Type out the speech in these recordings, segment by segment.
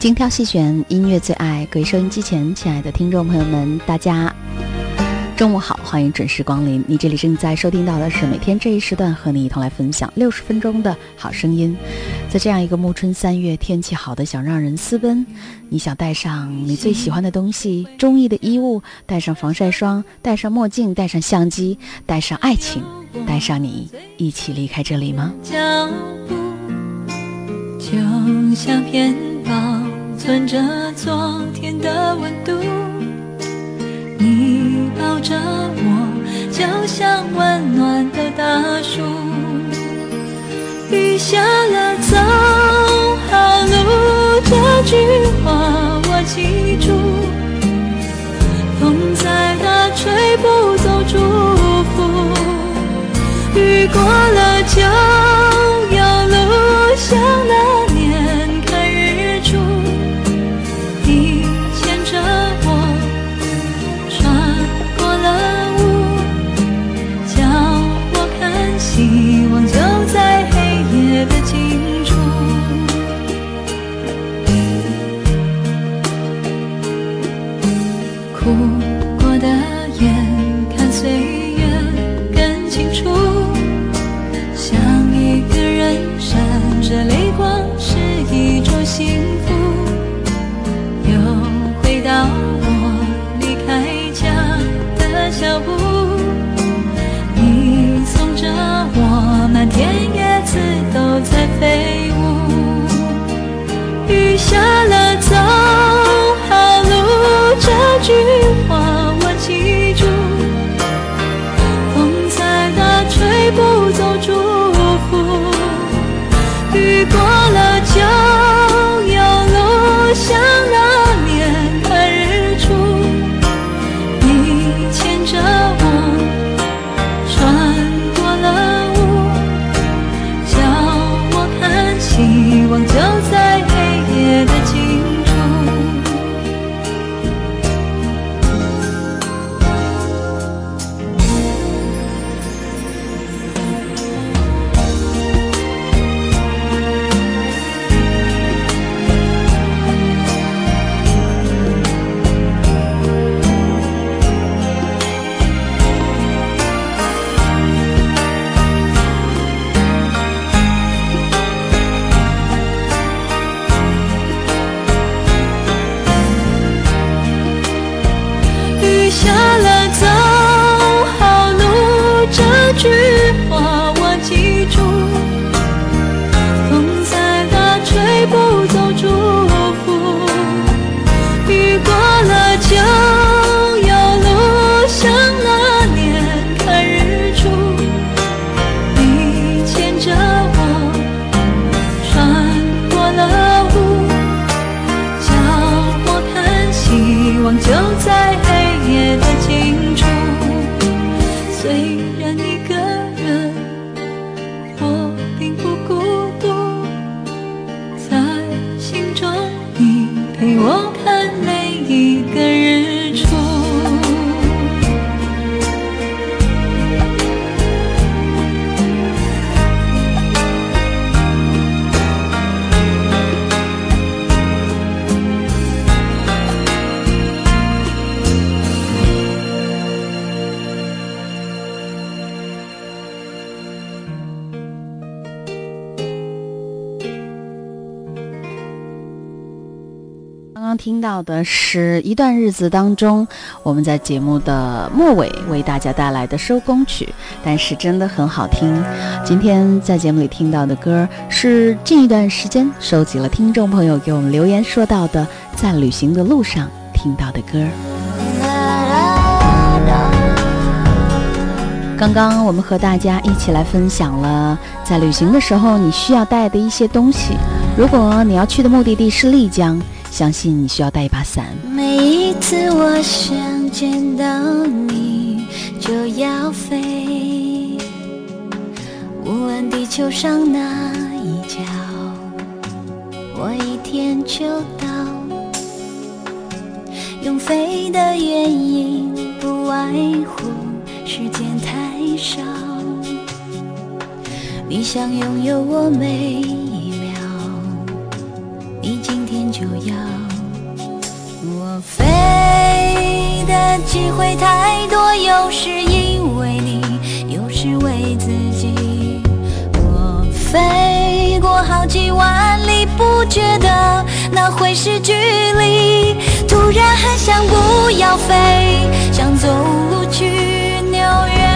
精挑细选音乐最爱，各位收音机前亲爱的听众朋友们，大家中午好，欢迎准时光临。你这里正在收听到的是每天这一时段和你一同来分享六十分钟的好声音。在这样一个暮春三月，天气好的想让人私奔，你想带上你最喜欢的东西，中意的衣物，带上防晒霜，戴上墨镜，带上相机，带上爱情，带上你，一起离开这里吗？脚步就像片保存着昨天的温度，你抱着我，就像温暖的大树。雨下了，走好路，这句话我记住。风再大，吹不走祝福。雨过听到的是一段日子当中，我们在节目的末尾为大家带来的收工曲，但是真的很好听。今天在节目里听到的歌是近一段时间收集了听众朋友给我们留言说到的，在旅行的路上听到的歌。刚刚我们和大家一起来分享了在旅行的时候你需要带的一些东西。如果你要去的目的地是丽江，相信你需要带一把伞。每一次我想见到你，就要飞，无论地球上哪一角，我一天就到。用飞的原因不外乎时间太少，你想拥有我每一，就要我飞的机会太多，有时因为你，有时为自己。我飞过好几万里，不觉得那会是距离。突然很想不要飞，想走路去纽约，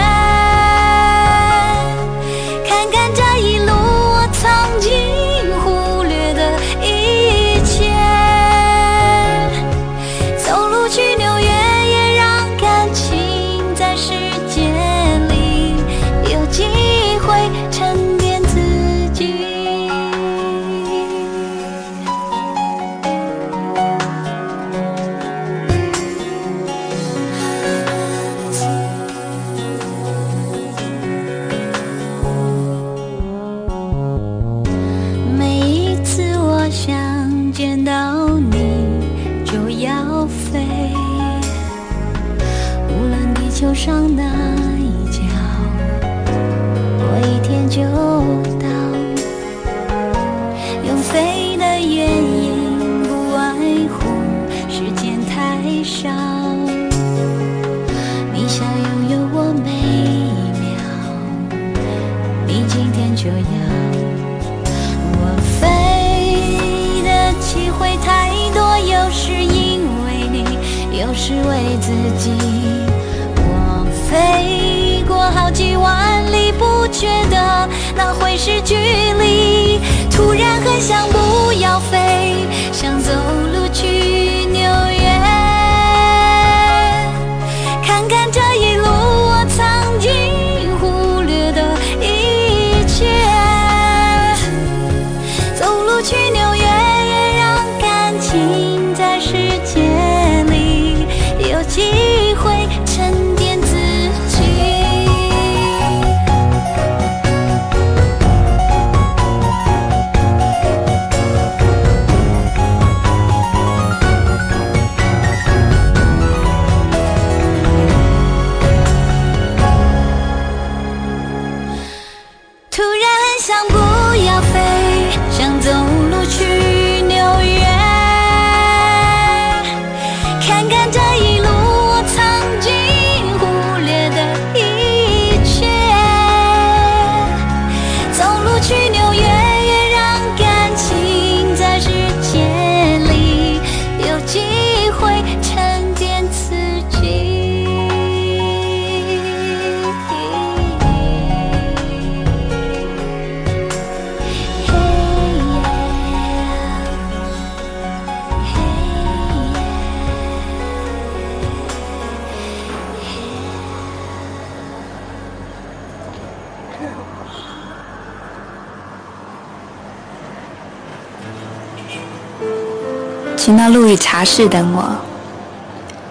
茶室等我，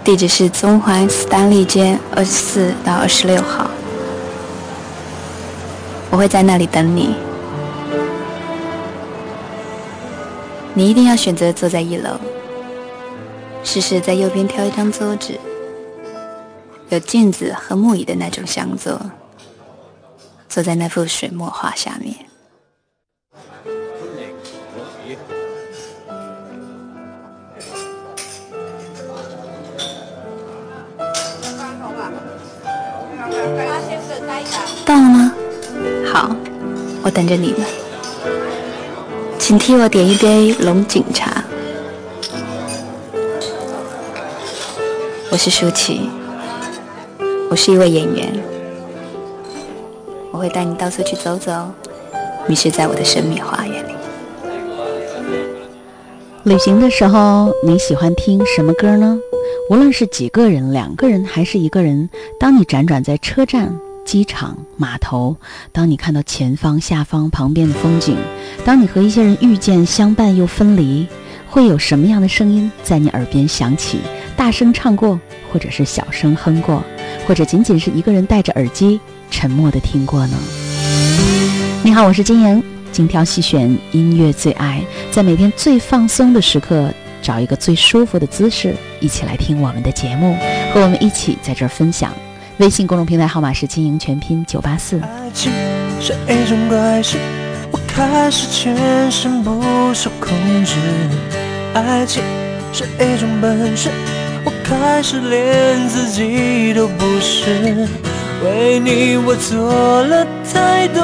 地址是中环斯丹利街二十四到二十六号，我会在那里等你。你一定要选择坐在一楼，试试在右边挑一张桌子，有镜子和木椅的那种厢座，坐在那幅水墨画下面。到了吗？好，我等着你们。请替我点一杯龙井茶。我是舒淇，我是一位演员，我会带你到处去走走，迷失在我的神秘花园里。旅行的时候，你喜欢听什么歌呢？无论是几个人、两个人还是一个人，当你辗转在车站、机场、码头，当你看到前方、下方、旁边的风景，当你和一些人遇见、相伴又分离，会有什么样的声音在你耳边响起？大声唱过，或者是小声哼过，或者仅仅是一个人戴着耳机沉默的听过呢？你好，我是金莹。精挑细选音乐最爱，在每天最放松的时刻，找一个最舒服的姿势，一起来听我们的节目，和我们一起在这儿分享。微信公众平台号码是经营全拼九八四。爱情是一种怪事，我开始全身不受控制。爱情是一种本事，我开始连自己都不是。为你我做了太多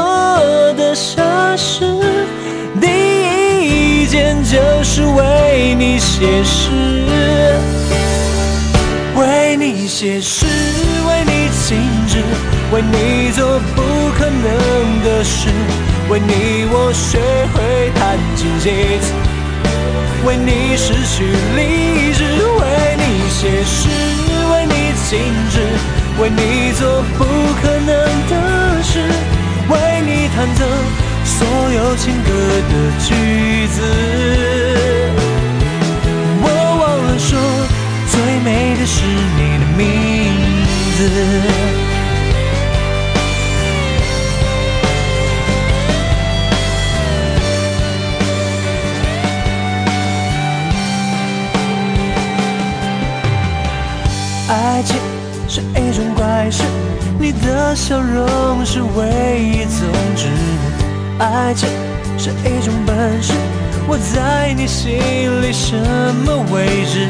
的傻事，第一件就是为你写诗，为你写诗，静止，为你做不可能的事，为你我学会弹琴写词，为你失去理智，为你写诗，为你静止。为你做不可能的事，为你弹奏所有情歌的句子。我忘了说，最美的是你的名字。爱情。是一种怪事，你的笑容是唯一宗旨。爱情是一种本事，我在你心里什么位置？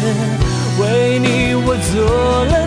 为你我做了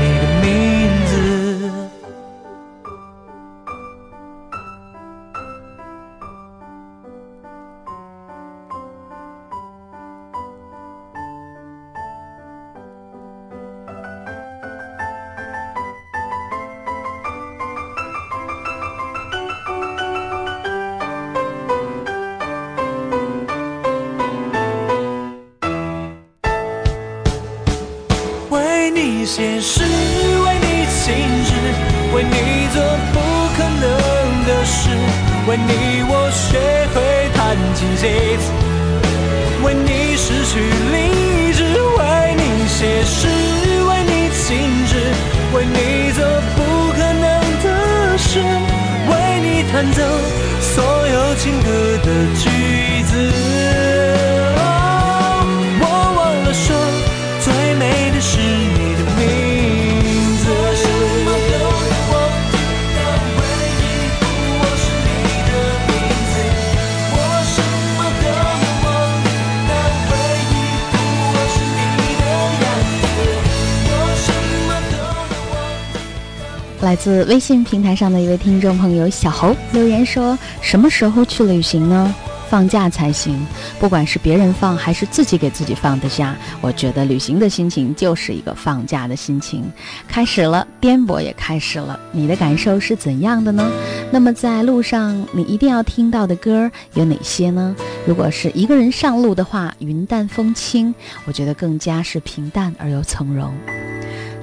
来自微信平台上的一位听众朋友小侯留言说：“什么时候去旅行呢？放假才行。不管是别人放还是自己给自己放的假，我觉得旅行的心情就是一个放假的心情。开始了，颠簸也开始了。你的感受是怎样的呢？那么在路上你一定要听到的歌有哪些呢？如果是一个人上路的话，云淡风轻，我觉得更加是平淡而又从容。”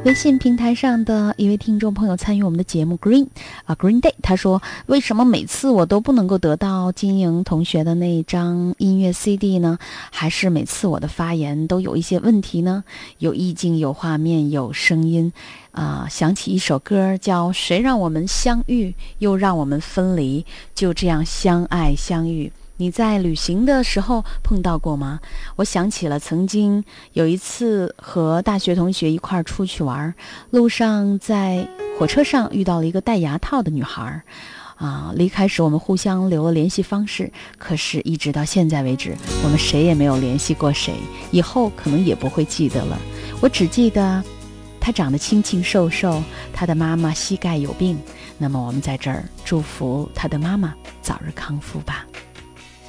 微信平台上的一位听众朋友参与我们的节目 Green 啊 Green Day，他说：“为什么每次我都不能够得到金莹同学的那一张音乐 CD 呢？还是每次我的发言都有一些问题呢？有意境，有画面，有声音，啊，想起一首歌叫《谁让我们相遇，又让我们分离，就这样相爱相遇》。”你在旅行的时候碰到过吗？我想起了曾经有一次和大学同学一块儿出去玩，路上在火车上遇到了一个戴牙套的女孩，啊，离开时我们互相留了联系方式，可是，一直到现在为止，我们谁也没有联系过谁，以后可能也不会记得了。我只记得，她长得清清瘦瘦，她的妈妈膝盖有病。那么，我们在这儿祝福她的妈妈早日康复吧。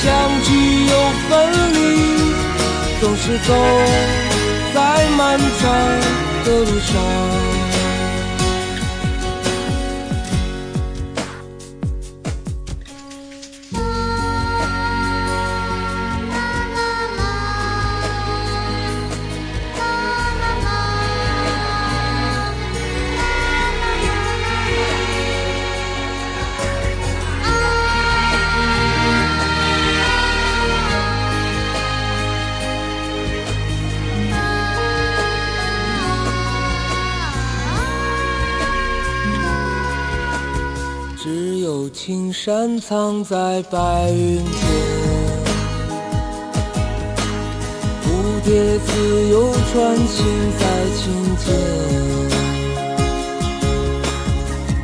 相聚又分离，总是走在漫长。的路上。青山藏在白云间，蝴蝶自由穿行在清涧，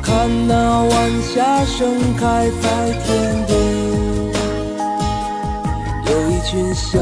看那晚霞盛开在天边，有一群向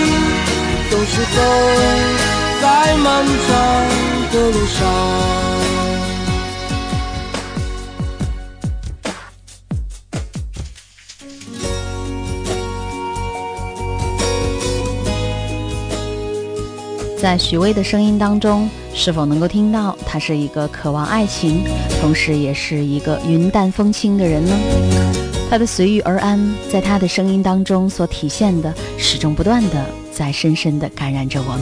是走在漫长的路上。在许巍的声音当中，是否能够听到他是一个渴望爱情，同时也是一个云淡风轻的人呢？他的随遇而安，在他的声音当中所体现的，始终不断的。在深深地感染着我们。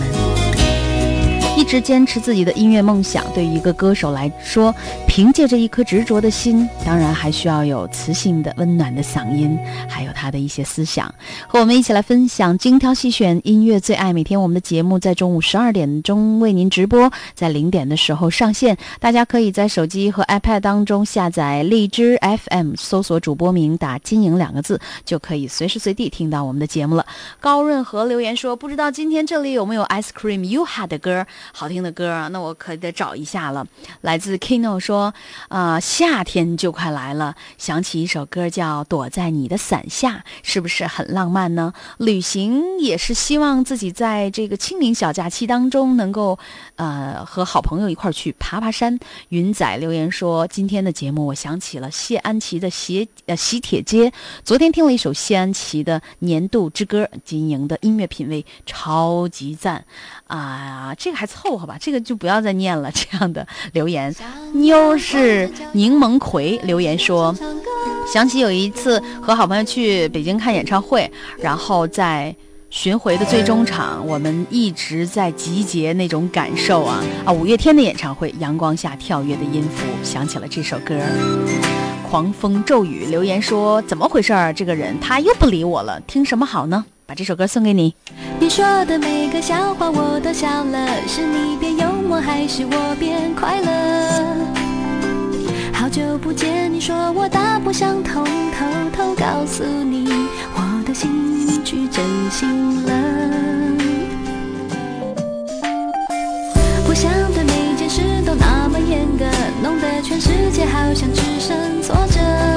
一直坚持自己的音乐梦想，对于一个歌手来说，凭借着一颗执着的心，当然还需要有磁性的、温暖的嗓音，还有他的一些思想，和我们一起来分享精挑细选音乐最爱。每天我们的节目在中午十二点钟为您直播，在零点的时候上线，大家可以在手机和 iPad 当中下载荔枝 FM，搜索主播名，打“金莹”两个字，就可以随时随地听到我们的节目了。高润和留言说：“不知道今天这里有没有 Ice Cream YUHA 的歌。”好听的歌啊，那我可得找一下了。来自 Kino 说，说啊，夏天就快来了，想起一首歌叫《躲在你的伞下》，是不是很浪漫呢？旅行也是希望自己在这个清明小假期当中能够，呃，和好朋友一块去爬爬山。云仔留言说，今天的节目我想起了谢安琪的《喜呃喜帖街》，昨天听了一首谢安琪的《年度之歌》，金莹的音乐品味超级赞。啊，这个还凑合吧，这个就不要再念了。这样的留言，妞 是柠檬葵留言说，想起有一次和好朋友去北京看演唱会，然后在巡回的最终场，我们一直在集结那种感受啊啊！五月天的演唱会，阳光下跳跃的音符，想起了这首歌，狂风骤雨留言说，怎么回事儿？这个人他又不理我了，听什么好呢？把这首歌送给你。你说的每个笑话我都笑了，是你变幽默还是我变快乐？久不见你说我大不相同偷偷告诉你我的心去整心了。不想对每件事都那么严格弄得全世界好像只剩挫折。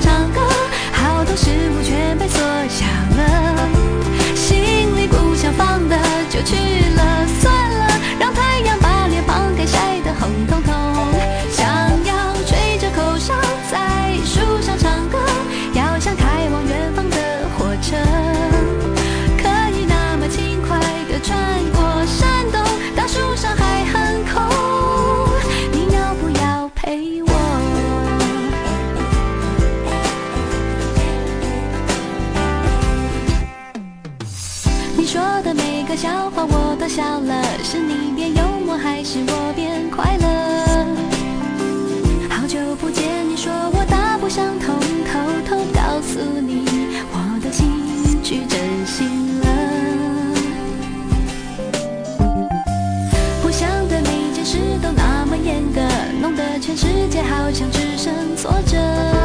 唱歌。笑话，我都笑了。是你变幽默，还是我变快乐？好久不见，你说我大不相同，偷偷告诉你，我的心去真心了。不想对每件事都那么严格，弄得全世界好像只剩挫折。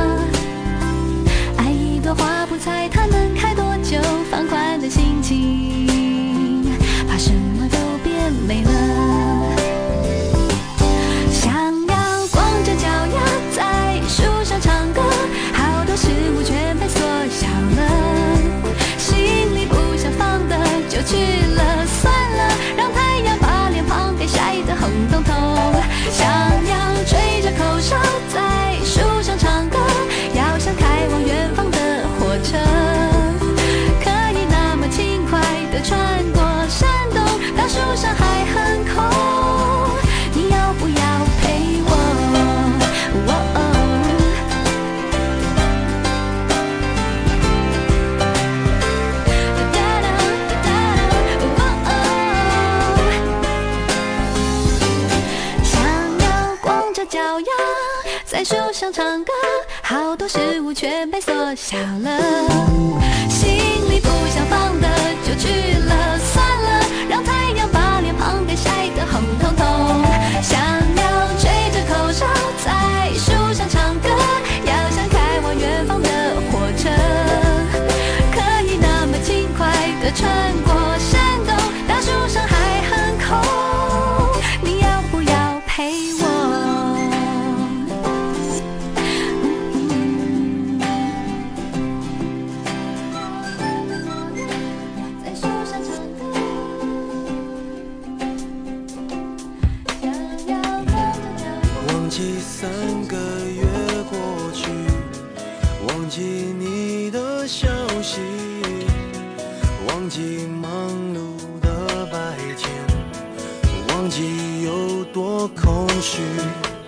想唱歌，好多事物全被缩小了，心里不想放的就去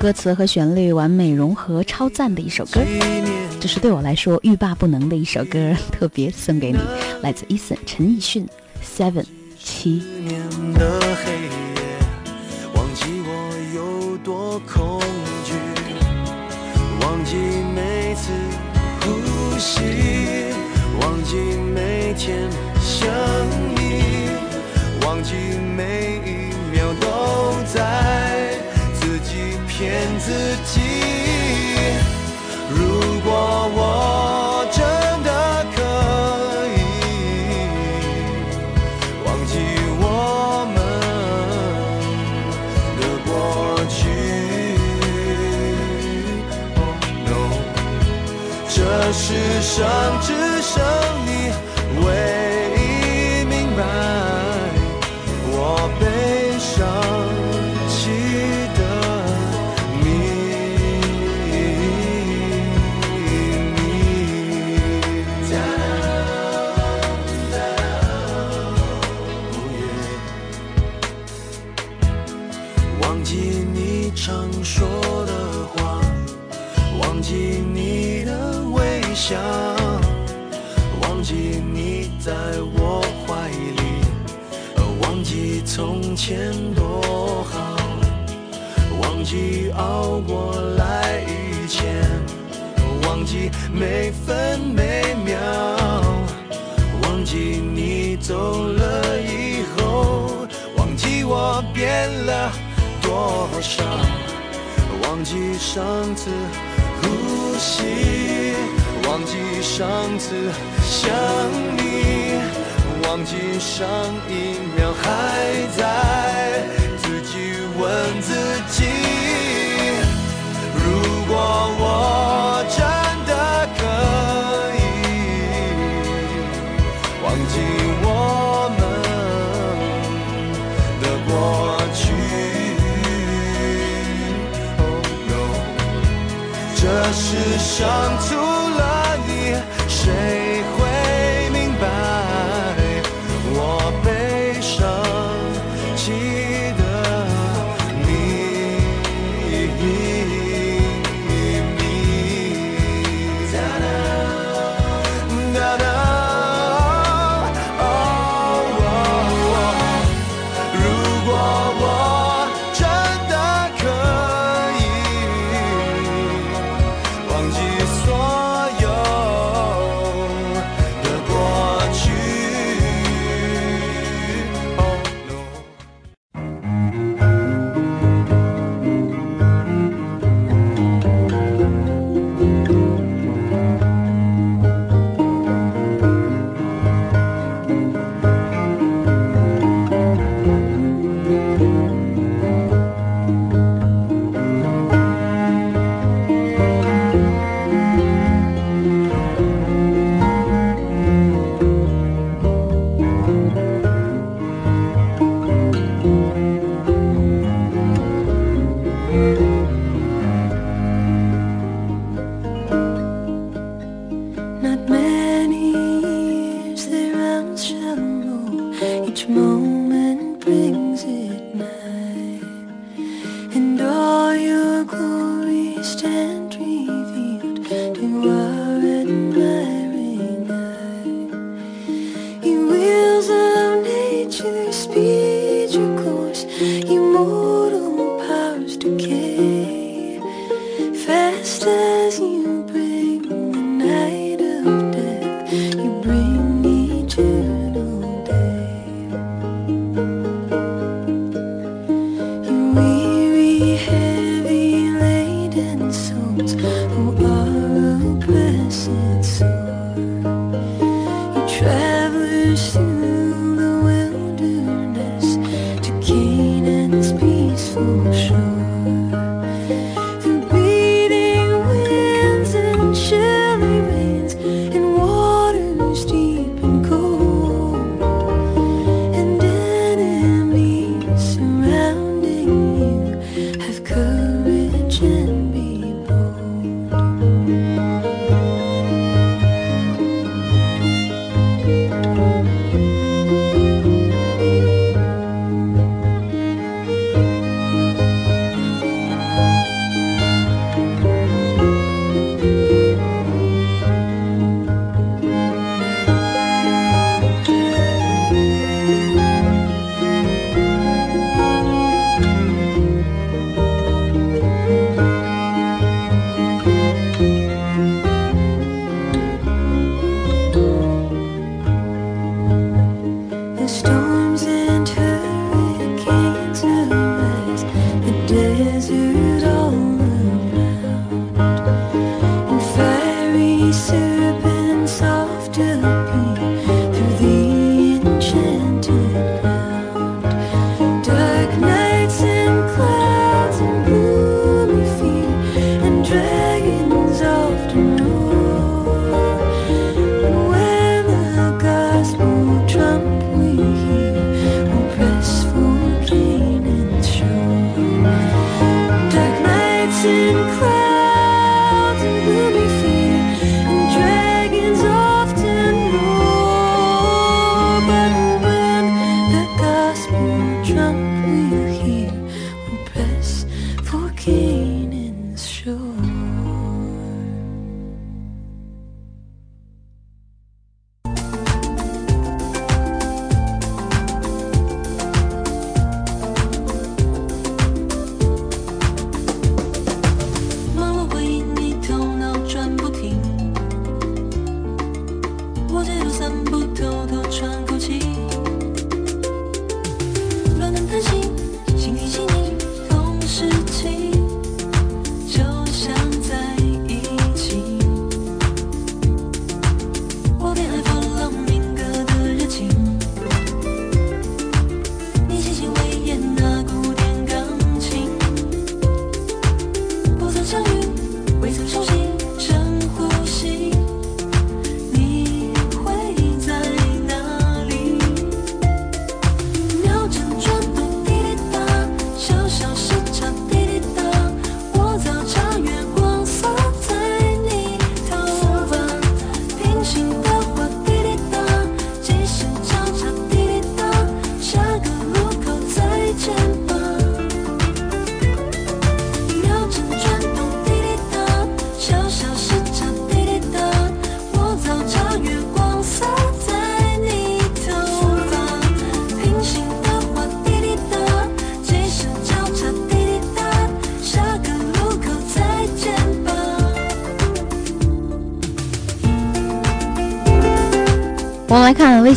歌词和旋律完美融合，超赞的一首歌。这是对我来说欲罢不能的一首歌，特别送给你，来自 Eason 陈奕迅，Seven 七。忘记我有多恐惧，忘记每次呼吸，忘记每天想你，忘记每一秒都在骗自己。如果我真的可以。忘记我们的过去。这世上只剩在我怀里，忘记从前多好，忘记熬过来以前，忘记每分每秒。忘记你走了以后，忘记我变了多少，忘记上次呼吸，忘记上次想你，忘记上一秒还在自己问自己。如果我真的可以忘记我们的过去，Oh no，这世上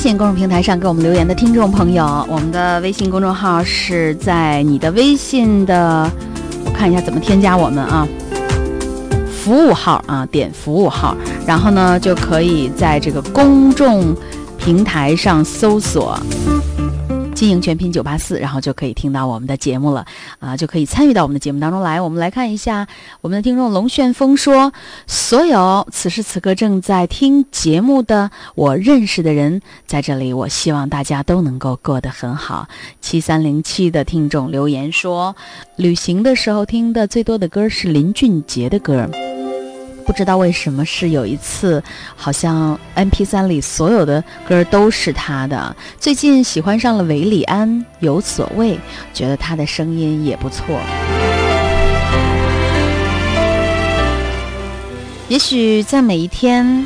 信公众平台上给我们留言的听众朋友，我们的微信公众号是在你的微信的，我看一下怎么添加我们啊，服务号啊，点服务号，然后呢就可以在这个公众平台上搜索。经营全拼九八四，然后就可以听到我们的节目了，啊、就可以参与到我们的节目当中来。我们来看一下我们的听众龙旋风说，所有此时此刻正在听节目的我认识的人，在这里，我希望大家都能够过得很好。七三零七的听众留言说，旅行的时候听的最多的歌是林俊杰的歌。不知道为什么是有一次，好像 M P 三里所有的歌都是他的。最近喜欢上了韦礼安，有所谓，觉得他的声音也不错。也许在每一天，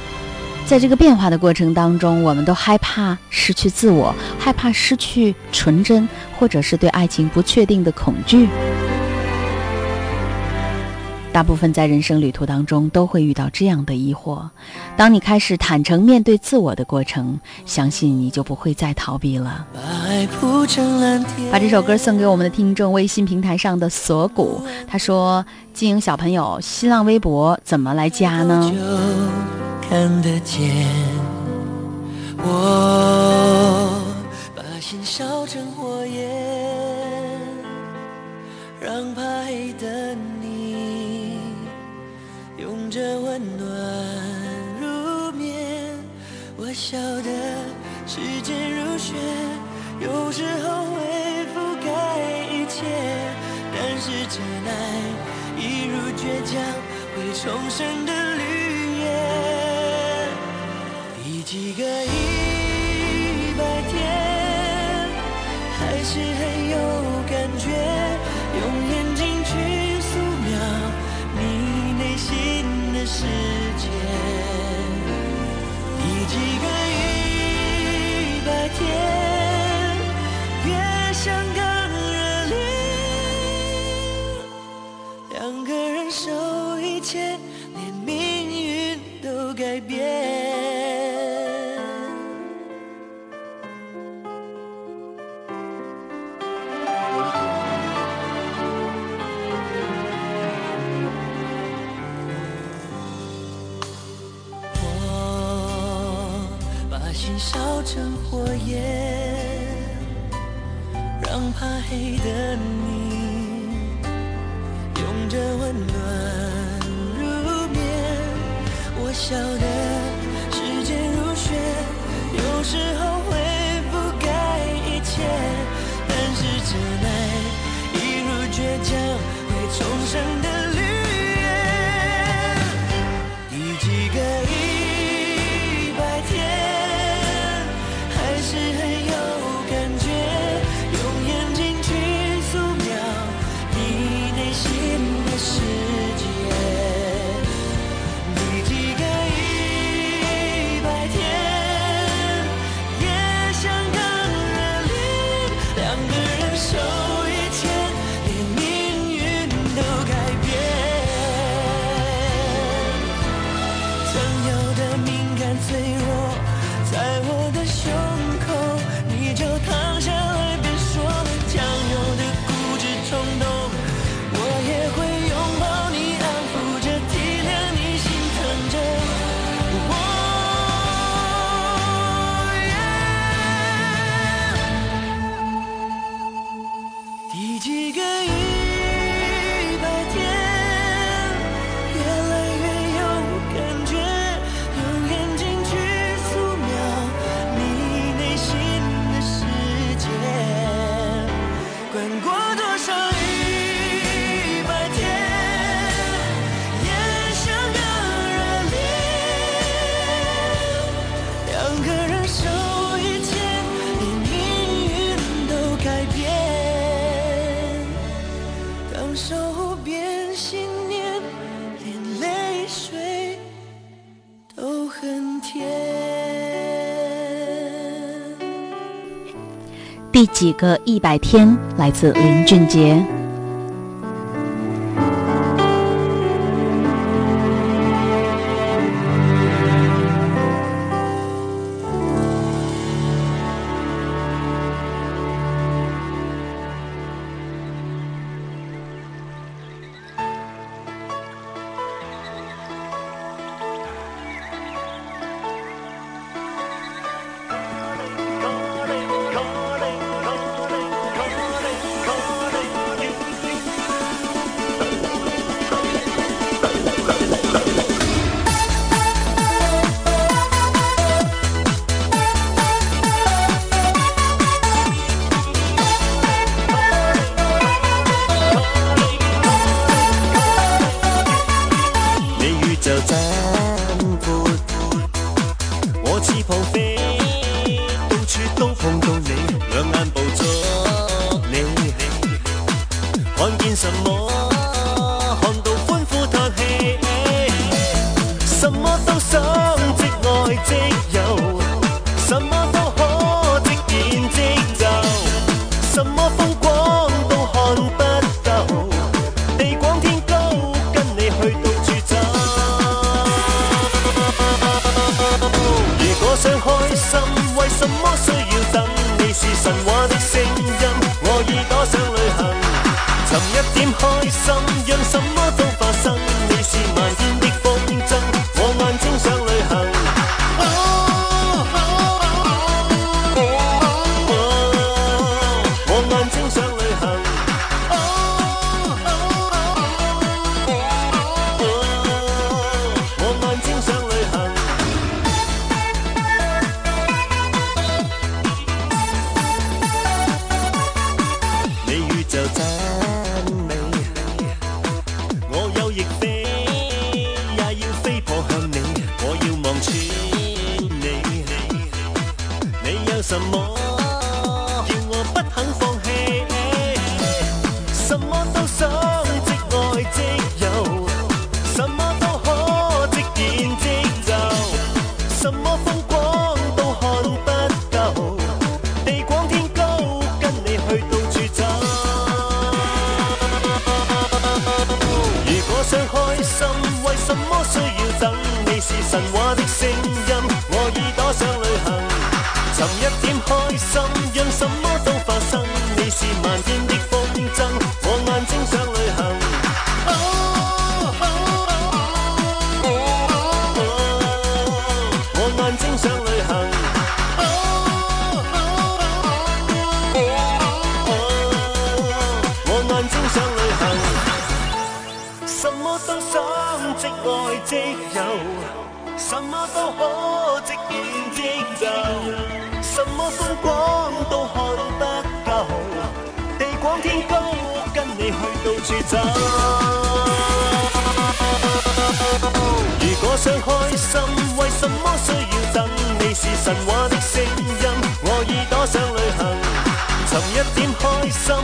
在这个变化的过程当中，我们都害怕失去自我，害怕失去纯真，或者是对爱情不确定的恐惧。大部分在人生旅途当中都会遇到这样的疑惑。当你开始坦诚面对自我的过程，相信你就不会再逃避了。把这首歌送给我们的听众，微信平台上的锁骨，他说：“经营小朋友新浪微博怎么来加呢？”看得见我把心烧成火焰，温暖入眠。我晓得时间如雪，有时候会覆盖一切，但是真爱一如倔强，会重生的绿叶。第。几个一世界。第几个一百天，黑的你，拥着温暖入眠。我晓得时间如雪，有时候会覆盖一切，但是真爱一如倔强，会重生的。几个一百天？来自林俊杰。你有到处走。如果想开心，为什么需要等？你是神话的声音，我耳朵想旅行，寻一点开心，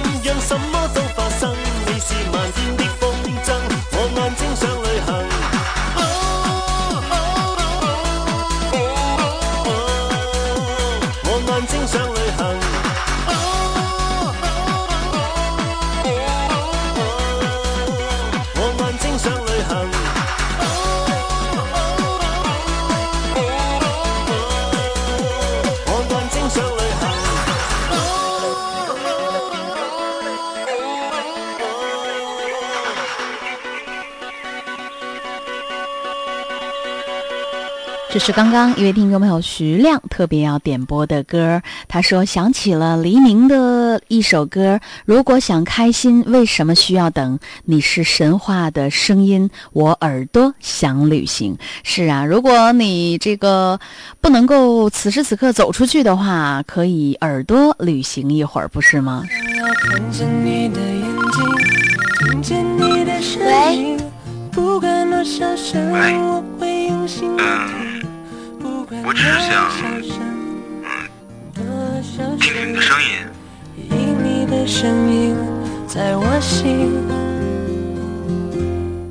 这是刚刚一位听众朋友徐亮特别要点播的歌，他说想起了黎明的一首歌，如果想开心，为什么需要等？你是神话的声音，我耳朵想旅行。是啊，如果你这个不能够此时此刻走出去的话，可以耳朵旅行一会儿，不是吗？看见我。只是想嗯，听听你的声，音。在我心。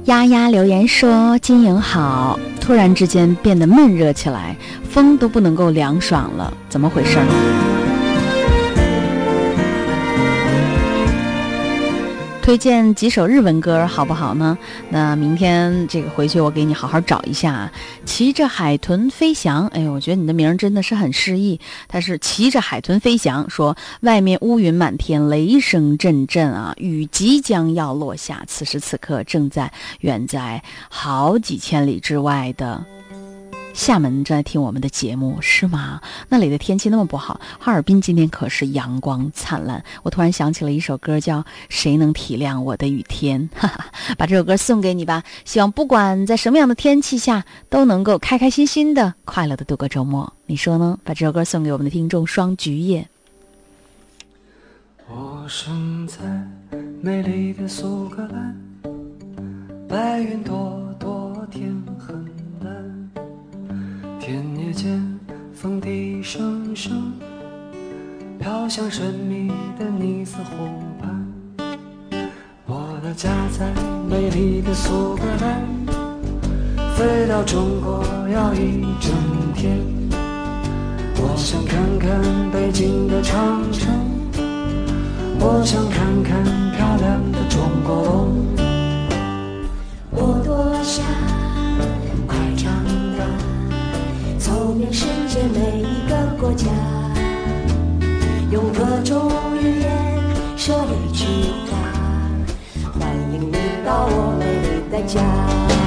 丫丫留言说：“经营好，突然之间变得闷热起来，风都不能够凉爽了，怎么回事推荐几首日文歌好不好呢？那明天这个回去我给你好好找一下。骑着海豚飞翔，哎呦，我觉得你的名儿真的是很诗意。它是骑着海豚飞翔，说外面乌云满天，雷声阵阵啊，雨即将要落下。此时此刻，正在远在好几千里之外的。厦门正在听我们的节目是吗？那里的天气那么不好，哈尔滨今天可是阳光灿烂。我突然想起了一首歌，叫《谁能体谅我的雨天》，哈哈，把这首歌送给你吧。希望不管在什么样的天气下，都能够开开心心的、快乐的度过周末。你说呢？把这首歌送给我们的听众双菊叶。我生在美丽的苏格兰，白云朵朵，天，田野间风笛声声，飘向神秘的尼斯湖畔。我的家在美丽的苏格兰，飞到中国要一整天。我想看看北京的长城，我想看看漂亮的中国龙。家。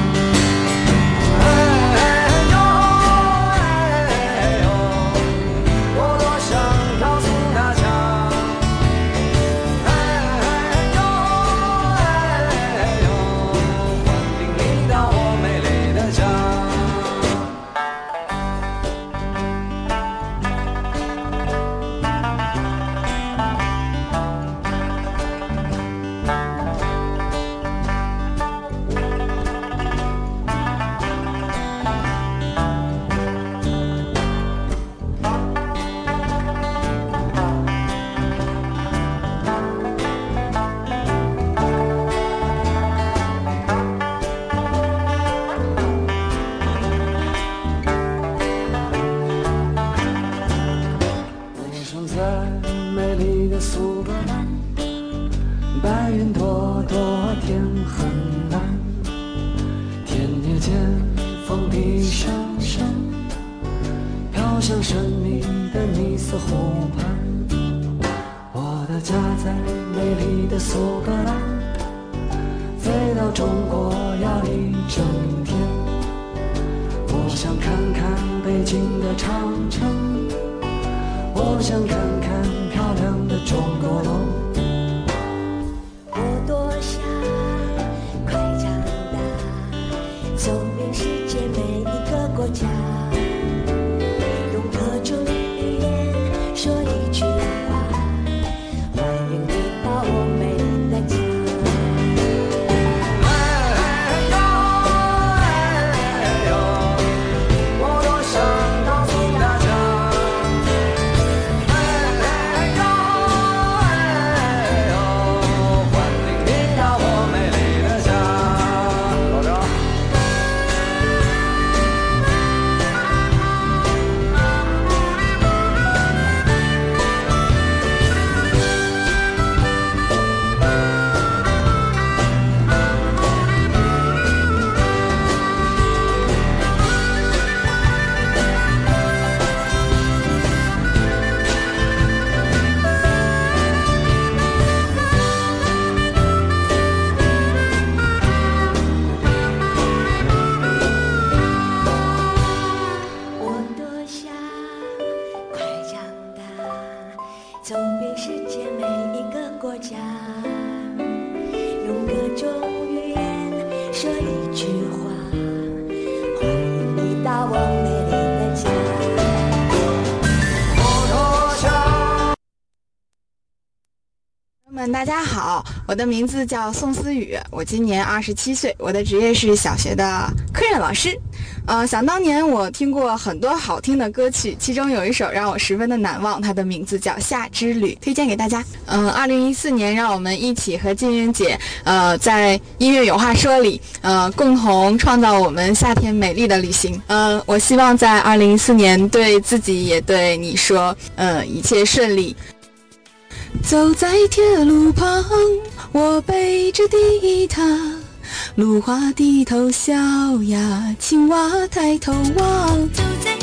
新的长城。我想看看漂亮的中国龙大家好，我的名字叫宋思雨，我今年二十七岁，我的职业是小学的科任老师。呃，想当年我听过很多好听的歌曲，其中有一首让我十分的难忘，它的名字叫《夏之旅》，推荐给大家。嗯、二零一四年，让我们一起和静云姐，呃，在音乐有话说里，呃，共同创造我们夏天美丽的旅行。嗯、我希望在二零一四年对自己也对你说，呃，一切顺利。走在铁路旁，我背着吉他，芦花低头笑呀，青蛙抬头望。走在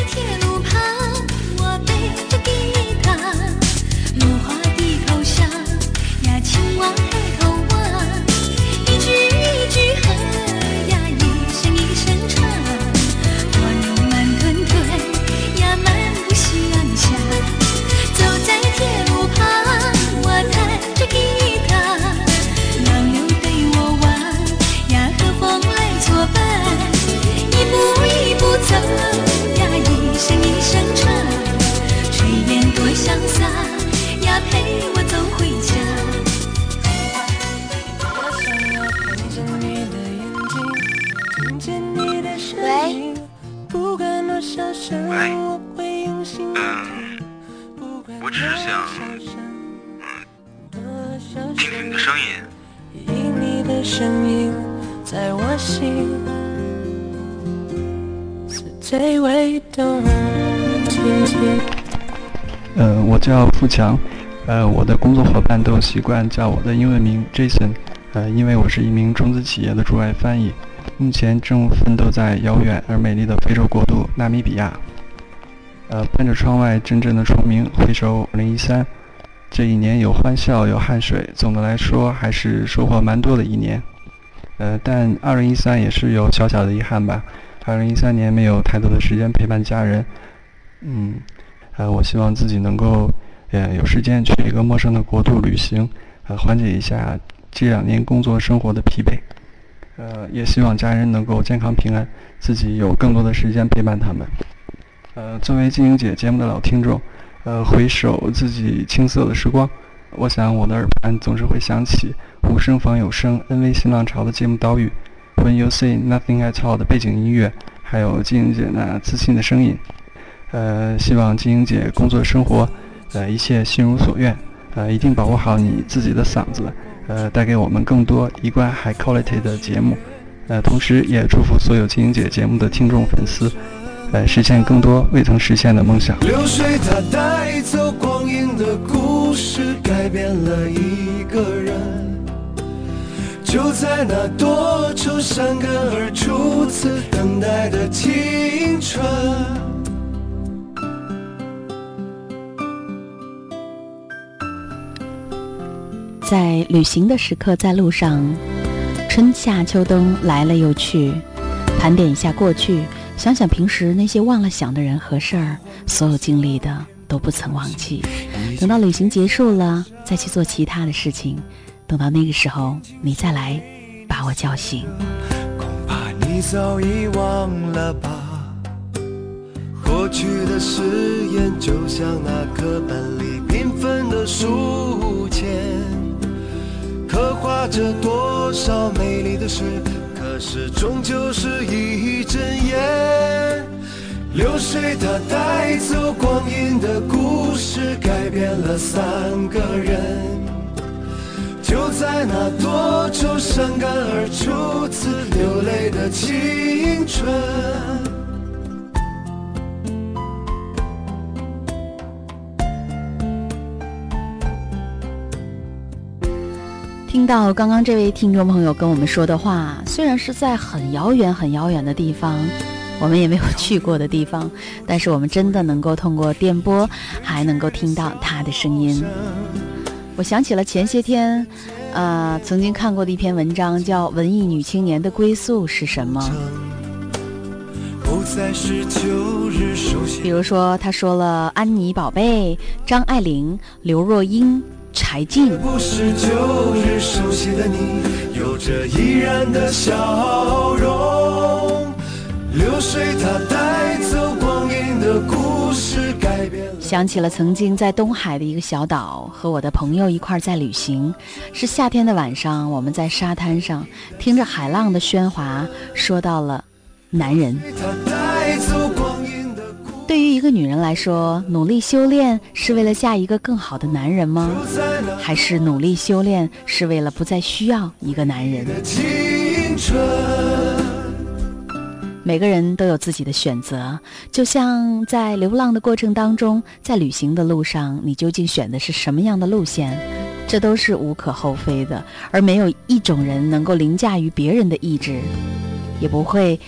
喂我会用心。我只是想听听你的声音。因你的声音在我心。最为动情。呃，我叫付强，呃，我的工作伙伴都习惯叫我的英文名 Jason，呃，因为我是一名中资企业的驻外翻译，目前正奋斗在遥远而美丽的非洲国度纳米比亚。呃，伴着窗外阵阵的虫鸣，回首2013，这一年有欢笑有汗水，总的来说还是收获蛮多的一年。呃，但2013也是有小小的遗憾吧。二零一三年没有太多的时间陪伴家人，嗯，呃，我希望自己能够，呃，有时间去一个陌生的国度旅行，呃，缓解一下这两年工作生活的疲惫，呃，也希望家人能够健康平安，自己有更多的时间陪伴他们。呃，作为金英姐节目的老听众，呃，回首自己青涩的时光，我想我的耳畔总是会响起无声仿有声、恩威新浪潮的节目岛屿。When you say nothing at all 的背景音乐，还有金英姐那自信的声音，呃，希望金英姐工作生活，呃，一切心如所愿，呃，一定保护好你自己的嗓子，呃，带给我们更多一贯 high quality 的节目，呃，同时也祝福所有金英姐节目的听众粉丝，呃，实现更多未曾实现的梦想。流水它带走光阴的故事，改变了一个人。就在那多愁善感而初次等待的青春。在旅行的时刻，在路上，春夏秋冬来了又去，盘点一下过去，想想平时那些忘了想的人和事儿，所有经历的都不曾忘记。等到旅行结束了，再去做其他的事情。等到那个时候，你再来把我叫醒。恐怕你早已忘了吧？过去的誓言，就像那课本里缤纷的书签，刻画着多少美丽的诗，可是终究是一阵烟。流水它带走光阴的故事，改变了三个人。就在那多愁善感而初次流泪的青春。到刚刚这位听众朋友跟我们说的话，虽然是在很遥远、很遥远的地方，我们也没有去过的地方，但是我们真的能够通过电波，还能够听到他的声音。我想起了前些天，呃，曾经看过的一篇文章，叫《文艺女青年的归宿是什么》。比如说，他说了安妮宝贝、张爱玲、刘若英、柴静。不是旧日熟悉的你，有着依然的笑容。流水它带走光阴的故事，改变。想起了曾经在东海的一个小岛，和我的朋友一块在旅行。是夏天的晚上，我们在沙滩上听着海浪的喧哗，说到了男人。对于一个女人来说，努力修炼是为了嫁一个更好的男人吗？还是努力修炼是为了不再需要一个男人？每个人都有自己的选择，就像在流浪的过程当中，在旅行的路上，你究竟选的是什么样的路线，这都是无可厚非的。而没有一种人能够凌驾于别人的意志，也不会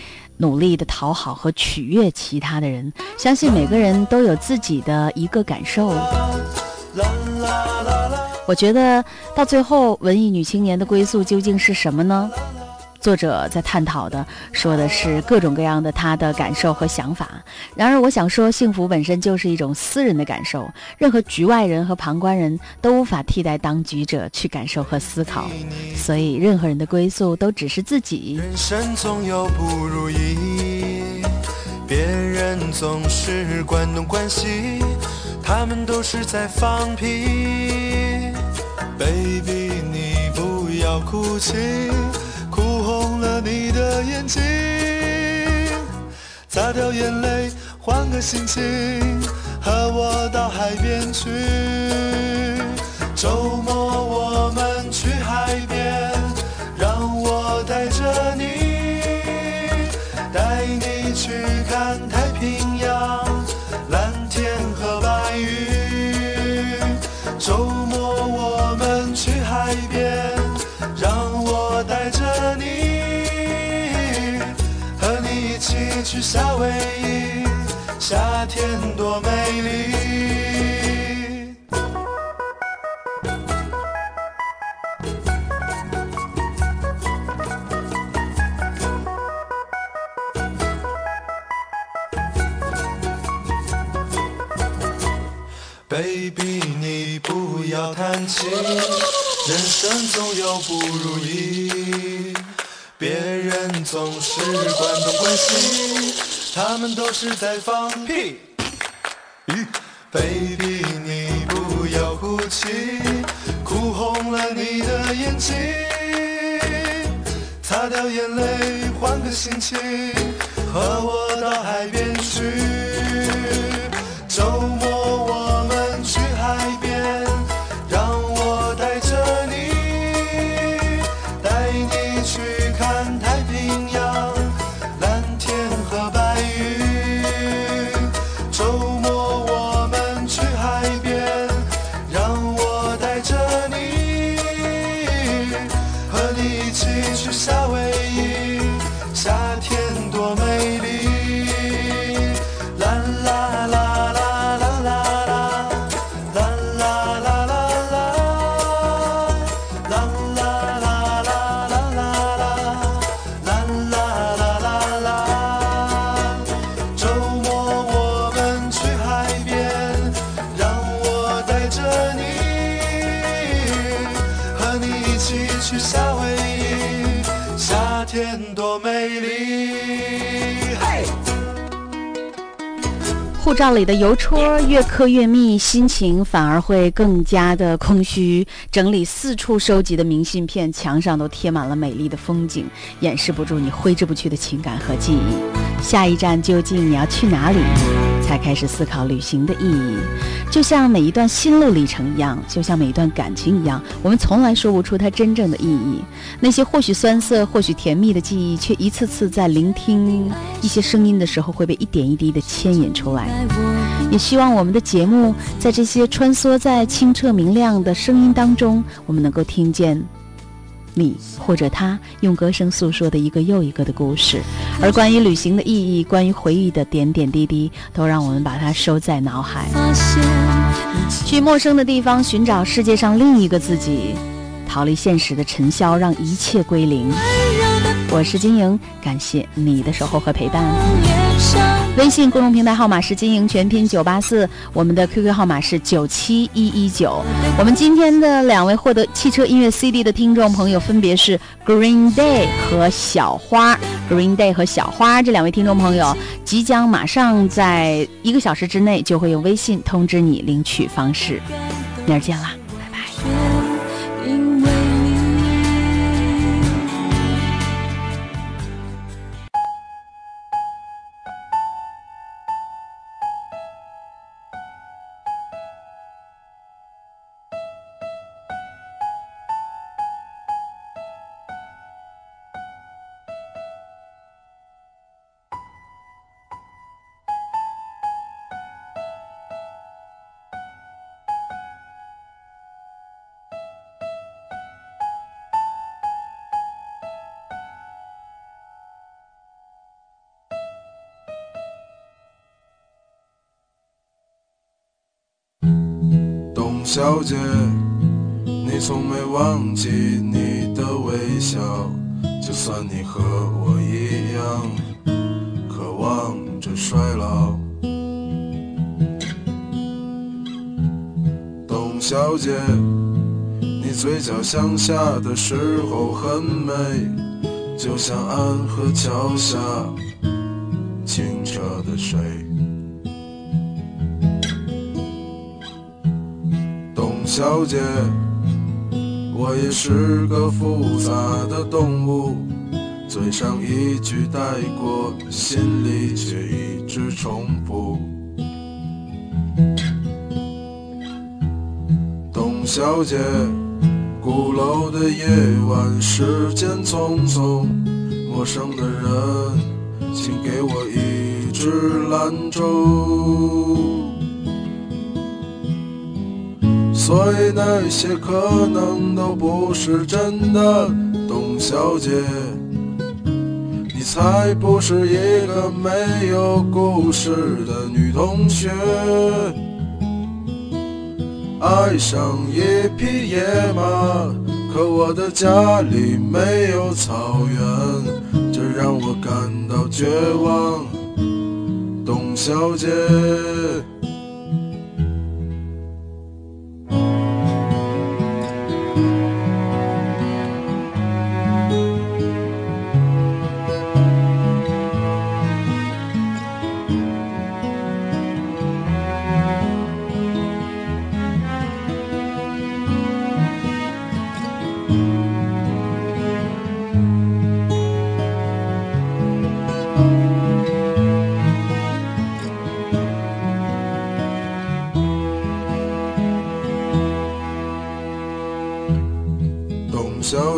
努力的讨好和取悦其他的人。相信每个人都有自己的一个感受。我觉得到最后，文艺女青年的归宿究竟是什么呢？作者在探讨的，说的是各种各样的他的感受和想法。然而，我想说，幸福本身就是一种私人的感受，任何局外人和旁观人都无法替代当局者去感受和思考。所以，任何人的归宿都只是自己。人生总有不如意，别人总是关东关西，他们都是在放屁。Baby，你不要哭泣。你的眼睛，擦掉眼泪，换个心情，和我到海边去。周末我们去海边，让我带着你，去夏威夷，夏天多美丽。Baby，你不要叹气，人生总有不如意。总是关东关西，他们都是在放屁。Baby，你不要哭泣，哭红了你的眼睛。擦掉眼泪，换个心情，和我到海边去。护照里的邮戳越刻越密，心情反而会更加的空虚。整理四处收集的明信片，墙上都贴满了美丽的风景，掩饰不住你挥之不去的情感和记忆。下一站究竟你要去哪里？才开始思考旅行的意义。就像每一段心路历程一样，就像每一段感情一样，我们从来说不出它真正的意义。那些或许酸涩、或许甜蜜的记忆，却一次次在聆听一些声音的时候，会被一点一滴的牵引出来。也希望我们的节目，在这些穿梭在清澈明亮的声音当中，我们能够听见你或者他用歌声诉说的一个又一个的故事。而关于旅行的意义，关于回忆的点点滴滴，都让我们把它收在脑海。去陌生的地方寻找世界上另一个自己，逃离现实的尘嚣，让一切归零。我是金莹，感谢你的守候和陪伴。微信公众平台号码是金莹全拼九八四，我们的 QQ 号码是九七一一九。我们今天的两位获得汽车音乐 CD 的听众朋友分别是 Green Day 和小花。Green Day 和小花这两位听众朋友，即将马上在一个小时之内就会用微信通知你领取方式。明儿见啦，你嘴角向下的时候很美，就像安河桥下清澈的水。董小姐，我也是个复杂的动物，嘴上一句带过，心里却一直重复。董小姐，鼓楼的夜晚，时间匆匆，陌生的人，请给我一支兰州。所以那些可能都不是真的，董小姐，你才不是一个没有故事的女同学。爱上一匹野马，可我的家里没有草原，这让我感到绝望。董小姐。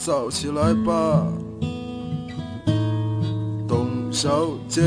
燥起来吧，董小姐。